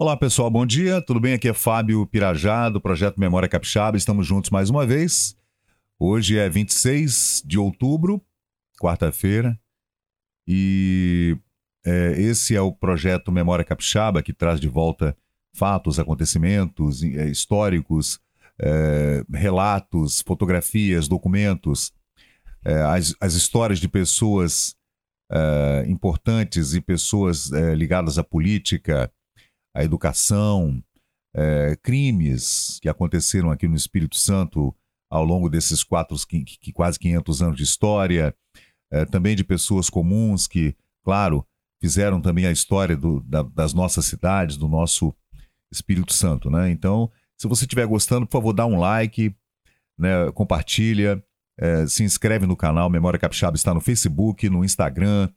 Olá pessoal, bom dia, tudo bem? Aqui é Fábio Pirajá, do Projeto Memória Capixaba, estamos juntos mais uma vez. Hoje é 26 de outubro, quarta-feira, e é, esse é o Projeto Memória Capixaba, que traz de volta fatos, acontecimentos é, históricos, é, relatos, fotografias, documentos, é, as, as histórias de pessoas é, importantes e pessoas é, ligadas à política, a educação, é, crimes que aconteceram aqui no Espírito Santo ao longo desses quatro, que, que quase 500 anos de história, é, também de pessoas comuns que, claro, fizeram também a história do, da, das nossas cidades, do nosso Espírito Santo, né? Então, se você estiver gostando, por favor, dá um like, né, compartilha, é, se inscreve no canal Memória Capixaba está no Facebook, no Instagram,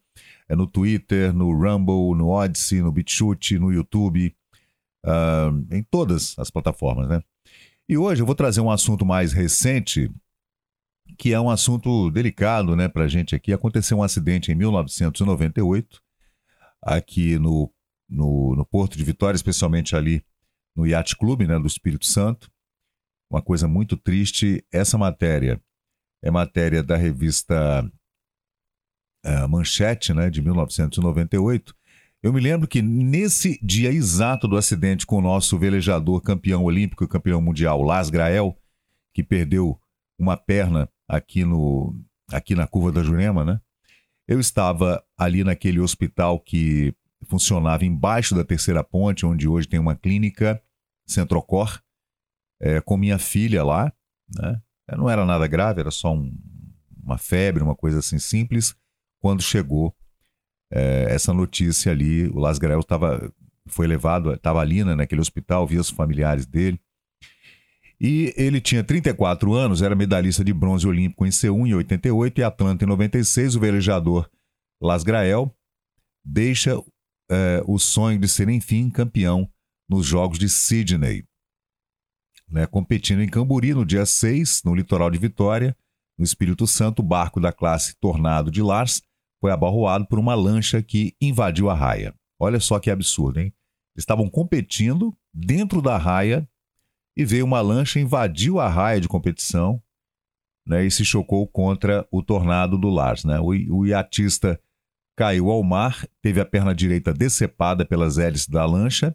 é no Twitter, no Rumble, no Odyssey, no BitChute, no YouTube, uh, em todas as plataformas, né? E hoje eu vou trazer um assunto mais recente, que é um assunto delicado, né, pra gente aqui. Aconteceu um acidente em 1998, aqui no, no, no Porto de Vitória, especialmente ali no Yacht Clube, né, do Espírito Santo. Uma coisa muito triste. Essa matéria é matéria da revista uh, Manchete, né, de 1998. Eu me lembro que nesse dia exato do acidente com o nosso velejador campeão olímpico e campeão mundial, Las Grael, que perdeu uma perna aqui, no, aqui na curva da Jurema, né? Eu estava ali naquele hospital que funcionava embaixo da terceira ponte, onde hoje tem uma clínica, Centrocor, é, com minha filha lá, né? Não era nada grave, era só um, uma febre, uma coisa assim simples. Quando chegou é, essa notícia ali, o Las Grael tava, foi levado, estava ali né, naquele hospital, via os familiares dele. E ele tinha 34 anos, era medalhista de bronze olímpico em C1 em 88 e Atlanta em 96. O velejador Las Grael deixa é, o sonho de ser, enfim, campeão nos Jogos de Sydney né, competindo em Camburi no dia 6, no litoral de Vitória, no Espírito Santo, o barco da classe Tornado de Lars foi abarroado por uma lancha que invadiu a raia. Olha só que absurdo, hein? Estavam competindo dentro da raia e veio uma lancha, invadiu a raia de competição né, e se chocou contra o tornado do Lars. Né? O, o iatista caiu ao mar, teve a perna direita decepada pelas hélices da lancha,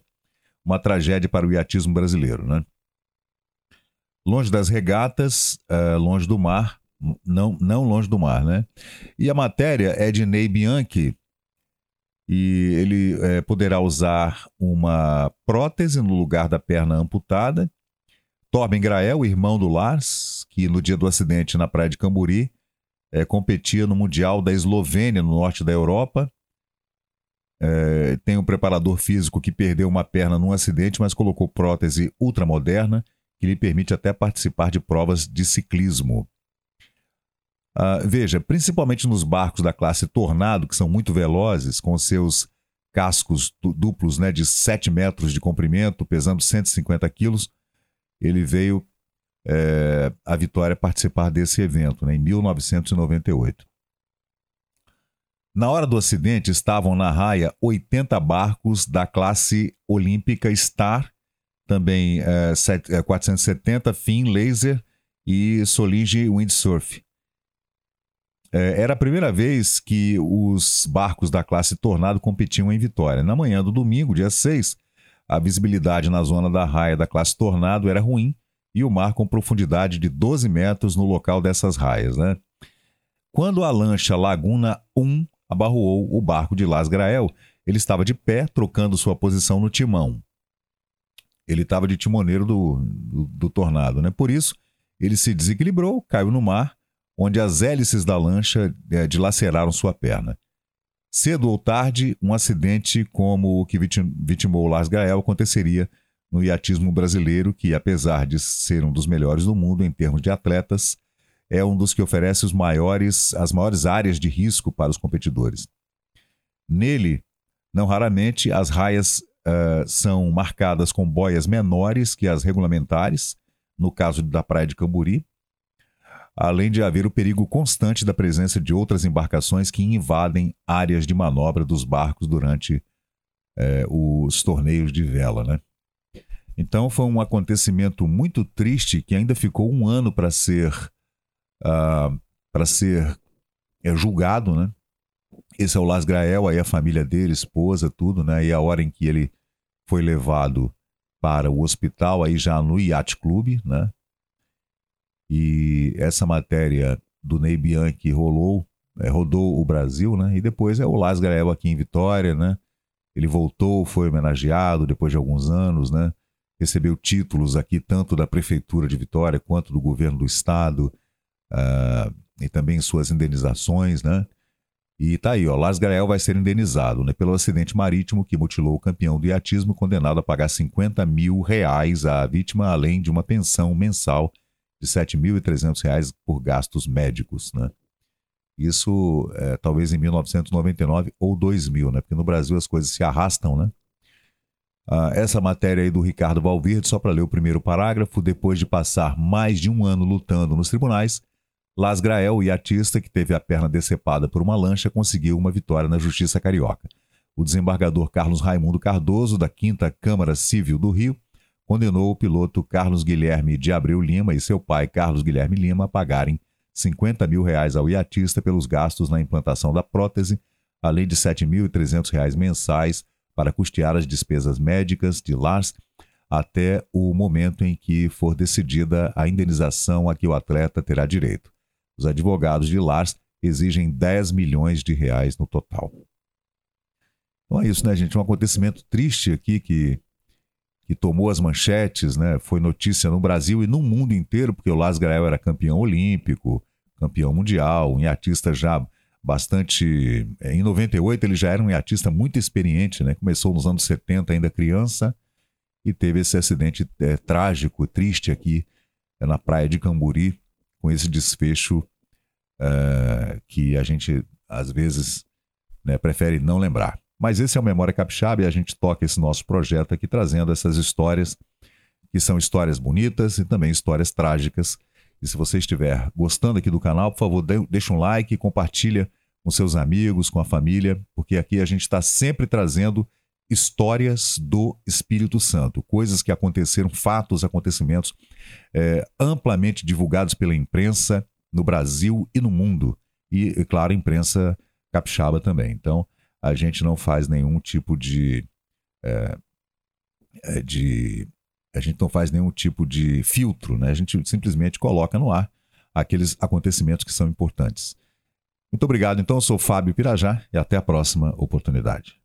uma tragédia para o iatismo brasileiro. Né? longe das regatas, uh, longe do mar, não, não longe do mar, né? E a matéria é de Ney Bianchi, e ele é, poderá usar uma prótese no lugar da perna amputada. Torben Grael, irmão do Lars, que no dia do acidente na praia de Camburi, é, competia no Mundial da Eslovênia, no norte da Europa. É, tem um preparador físico que perdeu uma perna num acidente, mas colocou prótese ultramoderna que lhe permite até participar de provas de ciclismo. Uh, veja, principalmente nos barcos da classe Tornado, que são muito velozes, com seus cascos duplos né, de 7 metros de comprimento, pesando 150 quilos, ele veio é, a Vitória participar desse evento né, em 1998. Na hora do acidente, estavam na raia 80 barcos da classe olímpica Star também é, set, é, 470 Fin Laser e Solinge Windsurf. É, era a primeira vez que os barcos da classe Tornado competiam em Vitória. Na manhã do domingo, dia 6, a visibilidade na zona da raia da classe Tornado era ruim e o mar com profundidade de 12 metros no local dessas raias. Né? Quando a lancha Laguna 1 abarroou o barco de Las Grael, ele estava de pé, trocando sua posição no timão ele estava de timoneiro do, do, do, tornado, né? Por isso, ele se desequilibrou, caiu no mar, onde as hélices da lancha é, dilaceraram sua perna. Cedo ou tarde, um acidente como o que vitimou Lars Gael aconteceria no iatismo brasileiro, que, apesar de ser um dos melhores do mundo em termos de atletas, é um dos que oferece os maiores, as maiores áreas de risco para os competidores. Nele, não raramente, as raias uh, são marcadas com boias menores que as regulamentares, no caso da Praia de Camburi, além de haver o perigo constante da presença de outras embarcações que invadem áreas de manobra dos barcos durante é, os torneios de vela, né? Então foi um acontecimento muito triste que ainda ficou um ano para ser uh, para ser é, julgado, né? Esse é o Las Grael, aí a família dele, esposa, tudo, né? E a hora em que ele foi levado para o hospital, aí já no Yacht Club, né? E essa matéria do Ney Bianchi rolou, é, rodou o Brasil, né? E depois é o Las Grael aqui em Vitória, né? Ele voltou, foi homenageado depois de alguns anos, né? Recebeu títulos aqui tanto da Prefeitura de Vitória quanto do governo do Estado uh, e também suas indenizações, né? E tá aí, ó, Lars Grael vai ser indenizado né, pelo acidente marítimo que mutilou o campeão do iatismo, condenado a pagar 50 mil reais à vítima, além de uma pensão mensal de 7.300 reais por gastos médicos, né? Isso é, talvez em 1999 ou 2000, né? Porque no Brasil as coisas se arrastam, né? Ah, essa matéria aí do Ricardo Valverde, só para ler o primeiro parágrafo, depois de passar mais de um ano lutando nos tribunais, Las Grael, iatista que teve a perna decepada por uma lancha, conseguiu uma vitória na Justiça Carioca. O desembargador Carlos Raimundo Cardoso, da 5 Câmara Civil do Rio, condenou o piloto Carlos Guilherme de Abreu Lima e seu pai Carlos Guilherme Lima a pagarem 50 mil reais ao iatista pelos gastos na implantação da prótese, além de 7.300 reais mensais para custear as despesas médicas de Lars até o momento em que for decidida a indenização a que o atleta terá direito. Os advogados de Lars exigem 10 milhões de reais no total. Então é isso, né, gente? Um acontecimento triste aqui que, que tomou as manchetes, né? Foi notícia no Brasil e no mundo inteiro, porque o Lars Grael era campeão olímpico, campeão mundial, um iatista já bastante. Eh, em 98 ele já era um iatista muito experiente, né? Começou nos anos 70, ainda criança, e teve esse acidente é, trágico, triste aqui é, na praia de Camburi, com esse desfecho uh, que a gente, às vezes, né, prefere não lembrar. Mas esse é o Memória Capixaba e a gente toca esse nosso projeto aqui trazendo essas histórias que são histórias bonitas e também histórias trágicas. E se você estiver gostando aqui do canal, por favor, deixa um like, compartilha com seus amigos, com a família, porque aqui a gente está sempre trazendo histórias do Espírito Santo, coisas que aconteceram, fatos, acontecimentos é, amplamente divulgados pela imprensa no Brasil e no mundo. E, e, claro, a imprensa capixaba também. Então, a gente não faz nenhum tipo de, é, é, de. A gente não faz nenhum tipo de filtro, né? A gente simplesmente coloca no ar aqueles acontecimentos que são importantes. Muito obrigado. Então, eu sou Fábio Pirajá e até a próxima oportunidade.